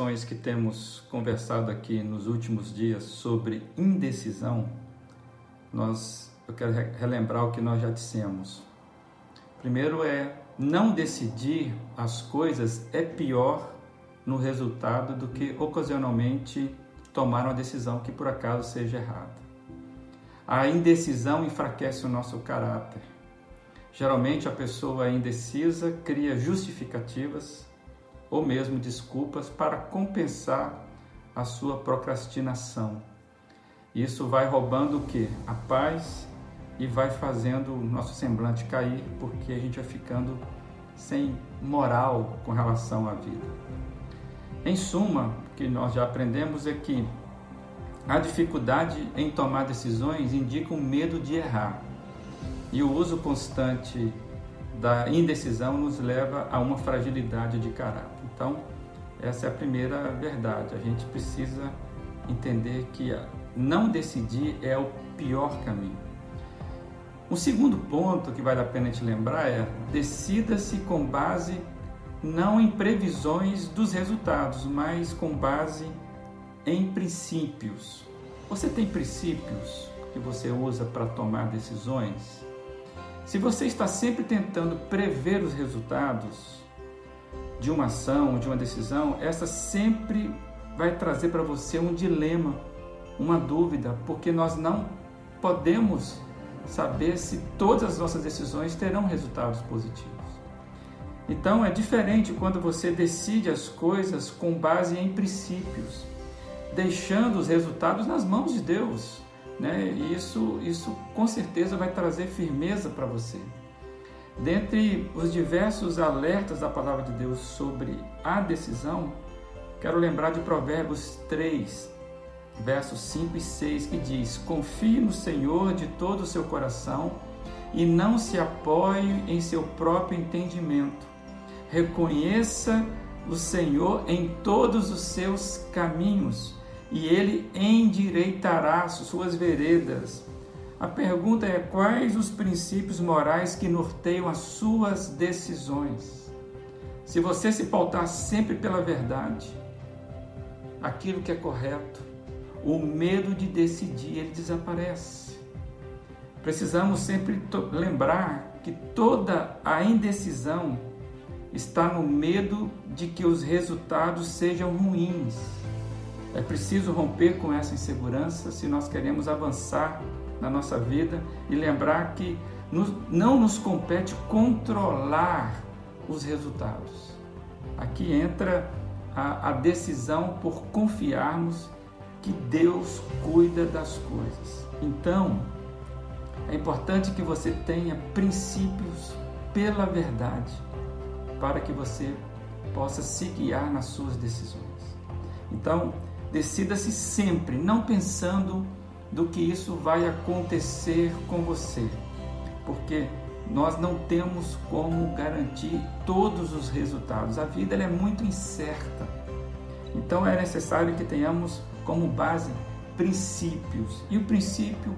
reflexões que temos conversado aqui nos últimos dias sobre indecisão, nós, eu quero relembrar o que nós já dissemos. Primeiro é não decidir as coisas é pior no resultado do que ocasionalmente tomar uma decisão que por acaso seja errada. A indecisão enfraquece o nosso caráter. Geralmente a pessoa indecisa cria justificativas ou mesmo desculpas para compensar a sua procrastinação. Isso vai roubando o que? A paz e vai fazendo o nosso semblante cair, porque a gente vai ficando sem moral com relação à vida. Em suma, o que nós já aprendemos é que a dificuldade em tomar decisões indica um medo de errar. E o uso constante da indecisão nos leva a uma fragilidade de caráter. Então, essa é a primeira verdade. A gente precisa entender que não decidir é o pior caminho. O segundo ponto que vale a pena te lembrar é: decida-se com base não em previsões dos resultados, mas com base em princípios. Você tem princípios que você usa para tomar decisões? Se você está sempre tentando prever os resultados de uma ação, de uma decisão, essa sempre vai trazer para você um dilema, uma dúvida, porque nós não podemos saber se todas as nossas decisões terão resultados positivos. Então é diferente quando você decide as coisas com base em princípios, deixando os resultados nas mãos de Deus. Né? E isso, isso com certeza vai trazer firmeza para você. Dentre os diversos alertas da palavra de Deus sobre a decisão, quero lembrar de Provérbios 3, versos 5 e 6, que diz: Confie no Senhor de todo o seu coração e não se apoie em seu próprio entendimento reconheça o Senhor em todos os seus caminhos e ele endireitará suas veredas. A pergunta é: quais os princípios morais que norteiam as suas decisões? Se você se pautar sempre pela verdade, aquilo que é correto, o medo de decidir ele desaparece. Precisamos sempre lembrar que toda a indecisão está no medo de que os resultados sejam ruins. É preciso romper com essa insegurança se nós queremos avançar na nossa vida e lembrar que não nos compete controlar os resultados. Aqui entra a, a decisão por confiarmos que Deus cuida das coisas. Então, é importante que você tenha princípios pela verdade para que você possa se guiar nas suas decisões. Então, decida-se sempre, não pensando do que isso vai acontecer com você, porque nós não temos como garantir todos os resultados. A vida é muito incerta. Então é necessário que tenhamos como base princípios. E o princípio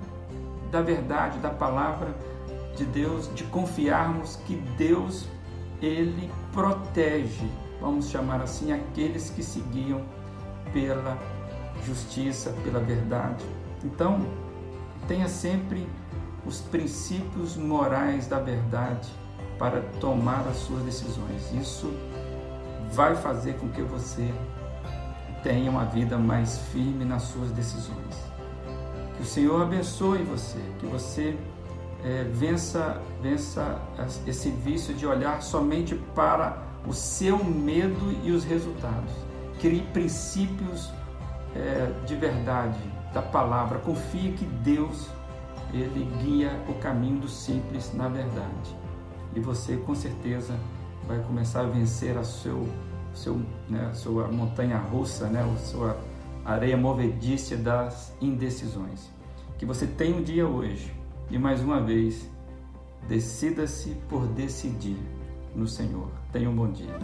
da verdade, da palavra de Deus, de confiarmos que Deus ele protege, vamos chamar assim, aqueles que seguiam pela justiça, pela verdade. Então, tenha sempre os princípios morais da verdade para tomar as suas decisões. Isso vai fazer com que você tenha uma vida mais firme nas suas decisões. Que o Senhor abençoe você, que você é, vença, vença esse vício de olhar somente para o seu medo e os resultados. Crie princípios é, de verdade da palavra. Confie que Deus ele guia o caminho do simples na verdade. E você com certeza vai começar a vencer a seu, seu, né, sua montanha russa, né, a sua areia movediça das indecisões. Que você tenha um dia hoje e mais uma vez, decida-se por decidir no Senhor. Tenha um bom dia.